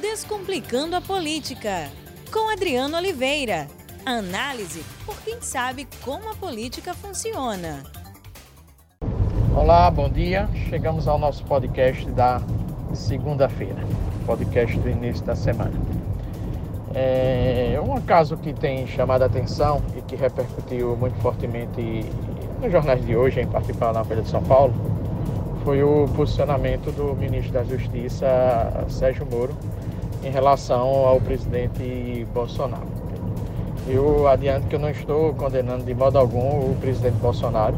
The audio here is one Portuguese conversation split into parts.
Descomplicando a Política, com Adriano Oliveira. Análise por quem sabe como a política funciona. Olá, bom dia. Chegamos ao nosso podcast da segunda-feira, podcast do início da semana. É um caso que tem chamado a atenção e que repercutiu muito fortemente nos jornais de hoje, em particular na Folha de São Paulo, foi o posicionamento do ministro da Justiça, Sérgio Moro, em relação ao presidente Bolsonaro. Eu adianto que eu não estou condenando de modo algum o presidente Bolsonaro,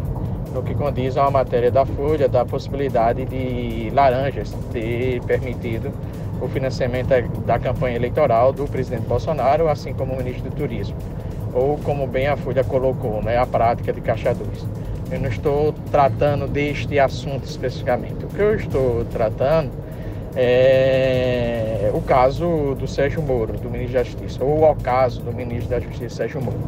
no que condiz uma matéria da Folha da possibilidade de Laranjas ter permitido o financiamento da campanha eleitoral do presidente Bolsonaro, assim como o ministro do Turismo, ou como bem a Folha colocou, né, a prática de Caixa 2. Eu não estou tratando deste assunto especificamente. O que eu estou tratando é o caso do Sérgio Moro, do ministro da Justiça, ou o caso do ministro da Justiça, Sérgio Moro.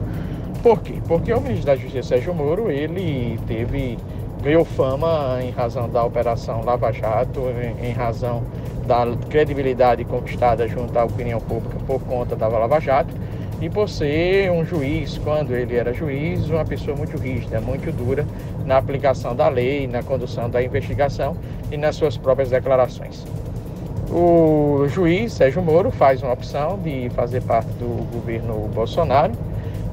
Por quê? Porque o ministro da Justiça, Sérgio Moro, ele teve ganhou fama em razão da operação Lava Jato, em, em razão da credibilidade conquistada junto à opinião pública por conta da Lava Jato e por ser um juiz, quando ele era juiz, uma pessoa muito rígida, muito dura na aplicação da lei, na condução da investigação e nas suas próprias declarações. O juiz Sérgio Moro faz uma opção de fazer parte do governo Bolsonaro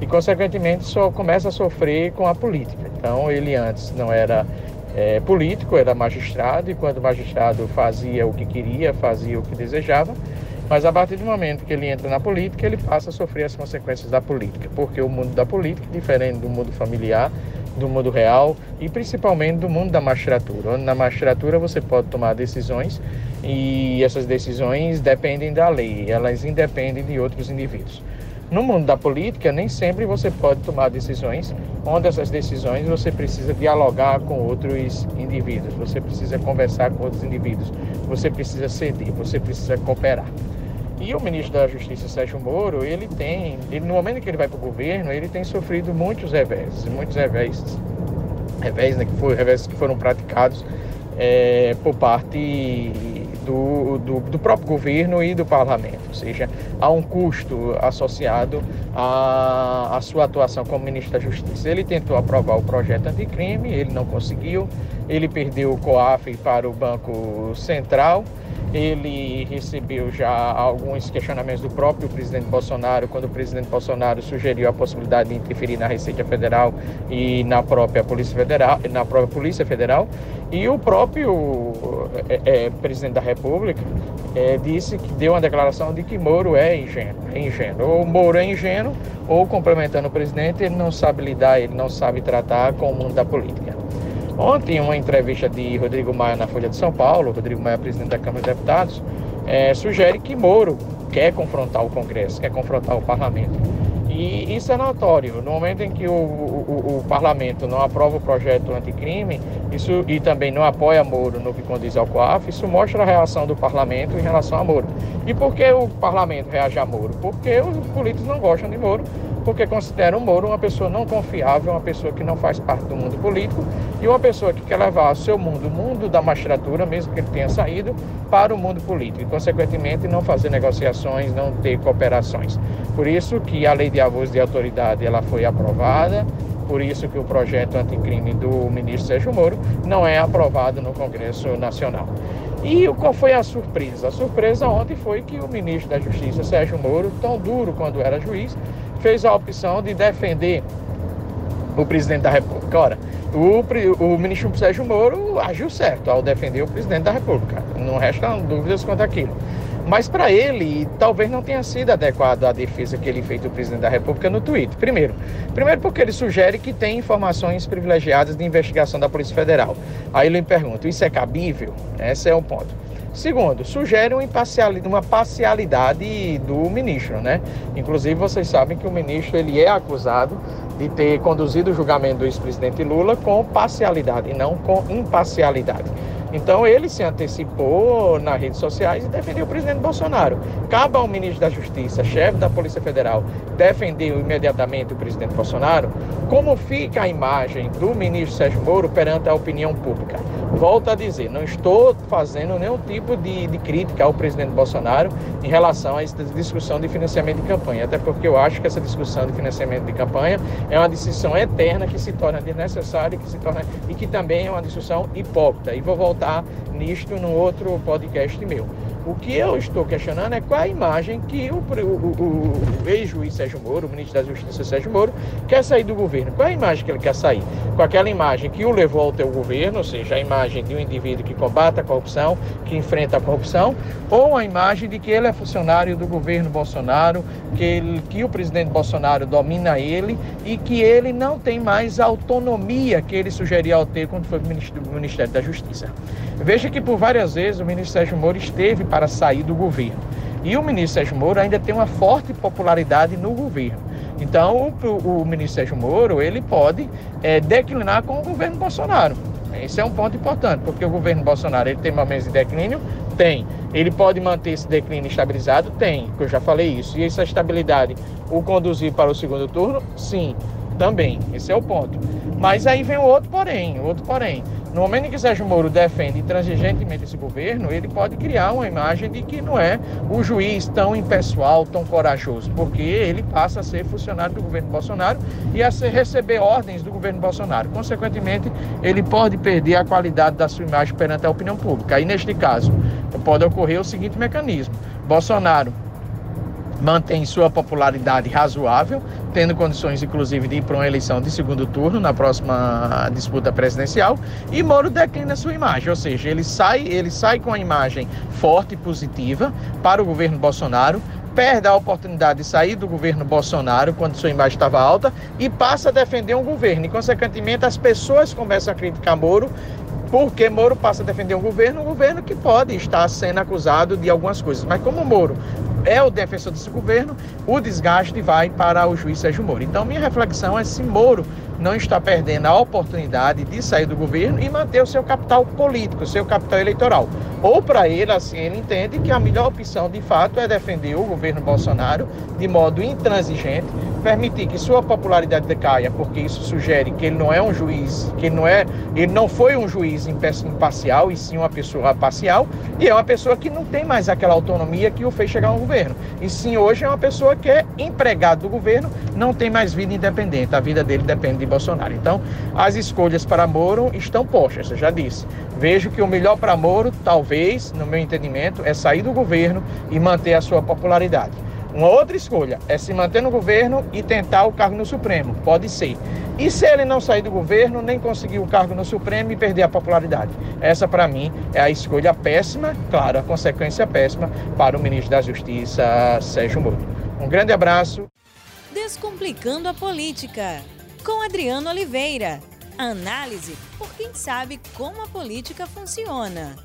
e, consequentemente, só começa a sofrer com a política. Então, ele antes não era é, político, era magistrado, e quando magistrado fazia o que queria, fazia o que desejava, mas a partir do momento que ele entra na política, ele passa a sofrer as consequências da política, porque o mundo da política, diferente do mundo familiar, do mundo real e principalmente do mundo da magistratura. Onde na magistratura você pode tomar decisões e essas decisões dependem da lei, elas independem de outros indivíduos. No mundo da política, nem sempre você pode tomar decisões, onde essas decisões você precisa dialogar com outros indivíduos, você precisa conversar com outros indivíduos, você precisa ceder, você precisa cooperar. E o ministro da Justiça, Sérgio Moro, ele tem, ele, no momento que ele vai para o governo, ele tem sofrido muitos revés, muitos revés, revés, né, que, revés que foram praticados é, por parte do, do, do, próprio governo e do parlamento, ou seja, há um custo associado à, à sua atuação como ministro da Justiça. Ele tentou aprovar o projeto anticrime, ele não conseguiu, ele perdeu o COAF para o Banco Central ele recebeu já alguns questionamentos do próprio presidente Bolsonaro, quando o presidente Bolsonaro sugeriu a possibilidade de interferir na Receita Federal e na própria Polícia Federal, na própria Polícia Federal. E o próprio é, é, presidente da República é, disse que deu uma declaração de que Moro é ingênuo, é ingênuo. Ou Moro é ingênuo, ou complementando o presidente, ele não sabe lidar, ele não sabe tratar com o mundo da política. Ontem, uma entrevista de Rodrigo Maia na Folha de São Paulo, Rodrigo Maia, presidente da Câmara de Deputados, é, sugere que Moro quer confrontar o Congresso, quer confrontar o parlamento. E isso é notório. No momento em que o, o, o parlamento não aprova o projeto anticrime isso, e também não apoia Moro no que condiz ao COAF, isso mostra a reação do parlamento em relação a Moro. E por que o parlamento reage a Moro? Porque os políticos não gostam de Moro porque considera o Moro uma pessoa não confiável, uma pessoa que não faz parte do mundo político e uma pessoa que quer levar o seu mundo, o mundo da magistratura, mesmo que ele tenha saído, para o mundo político e, consequentemente, não fazer negociações, não ter cooperações. Por isso que a lei de abuso de autoridade ela foi aprovada, por isso que o projeto anticrime do ministro Sérgio Moro não é aprovado no Congresso Nacional. E qual foi a surpresa? A surpresa ontem foi que o ministro da Justiça, Sérgio Moro, tão duro quando era juiz, fez a opção de defender o presidente da República. Ora, o, o ministro Sérgio Moro agiu certo ao defender o presidente da República. Não restam dúvidas quanto aquilo. Mas para ele, talvez não tenha sido adequada a defesa que ele fez do presidente da República no Twitter. Primeiro, primeiro porque ele sugere que tem informações privilegiadas de investigação da Polícia Federal. Aí eu lhe pergunto, isso é cabível? Esse é o ponto. Segundo, sugere uma parcialidade do ministro, né? Inclusive, vocês sabem que o ministro ele é acusado de ter conduzido o julgamento do ex-presidente Lula com parcialidade e não com imparcialidade. Então ele se antecipou nas redes sociais e defendeu o presidente Bolsonaro. Cabe ao ministro da Justiça, chefe da Polícia Federal, defender imediatamente o presidente Bolsonaro. Como fica a imagem do ministro Sérgio Moro perante a opinião pública? Volto a dizer, não estou fazendo nenhum tipo de, de crítica ao presidente Bolsonaro em relação a essa discussão de financiamento de campanha, até porque eu acho que essa discussão de financiamento de campanha é uma discussão eterna que se torna desnecessária que se torna, e que também é uma discussão hipócrita. E vou voltar nisto num outro podcast meu. O que eu estou questionando é qual a imagem que o, o, o, ex-juiz Sérgio Moro, o ministro da Justiça Sérgio Moro, quer sair do governo. Qual a imagem que ele quer sair? Com aquela imagem que o levou ao teu governo, ou seja, a imagem de um indivíduo que combate a corrupção, que enfrenta a corrupção, ou a imagem de que ele é funcionário do governo Bolsonaro, que, ele, que o presidente Bolsonaro domina ele e que ele não tem mais a autonomia que ele sugeria ao ter quando foi ministro do Ministério da Justiça. Veja que por várias vezes o ministro Sérgio Moro esteve para sair do governo. E o ministro Sérgio Moro ainda tem uma forte popularidade no governo. Então, o, o ministro Sérgio Moro ele pode é, declinar com o governo Bolsonaro. Esse é um ponto importante, porque o governo Bolsonaro ele tem momentos de declínio? Tem. Ele pode manter esse declínio estabilizado? Tem, que eu já falei isso. E essa estabilidade o conduzir para o segundo turno? Sim, também. Esse é o ponto. Mas aí vem o outro porém, outro porém. No momento em que Sérgio Moro defende intransigentemente esse governo, ele pode criar uma imagem de que não é o juiz tão impessoal, tão corajoso, porque ele passa a ser funcionário do governo Bolsonaro e a receber ordens do governo Bolsonaro. Consequentemente, ele pode perder a qualidade da sua imagem perante a opinião pública. Aí, neste caso, pode ocorrer o seguinte mecanismo: Bolsonaro mantém sua popularidade razoável, tendo condições, inclusive, de ir para uma eleição de segundo turno na próxima disputa presidencial, e Moro declina sua imagem, ou seja, ele sai, ele sai com a imagem forte e positiva para o governo Bolsonaro, perde a oportunidade de sair do governo Bolsonaro quando sua imagem estava alta e passa a defender um governo. E, consequentemente, as pessoas começam a criticar Moro porque Moro passa a defender um governo, um governo que pode estar sendo acusado de algumas coisas. Mas como Moro é o defensor desse governo, o desgaste vai para o juiz Sérgio Moro. Então, minha reflexão é se Moro não está perdendo a oportunidade de sair do governo e manter o seu capital político, o seu capital eleitoral. Ou para ele, assim, ele entende que a melhor opção de fato é defender o governo Bolsonaro de modo intransigente, permitir que sua popularidade decaia, porque isso sugere que ele não é um juiz, que ele não é, ele não foi um juiz imparcial e sim uma pessoa parcial, e é uma pessoa que não tem mais aquela autonomia que o fez chegar ao governo. E sim, hoje é uma pessoa que é empregado do governo, não tem mais vida independente, a vida dele depende de Bolsonaro. Então, as escolhas para Moro estão postas, eu já disse. Vejo que o melhor para Moro, talvez, no meu entendimento, é sair do governo e manter a sua popularidade. Uma outra escolha é se manter no governo e tentar o cargo no Supremo. Pode ser. E se ele não sair do governo, nem conseguir o cargo no Supremo e perder a popularidade? Essa, para mim, é a escolha péssima, claro, a consequência péssima para o ministro da Justiça, Sérgio Moro. Um grande abraço. Descomplicando a política com Adriano Oliveira. Análise por quem sabe como a política funciona.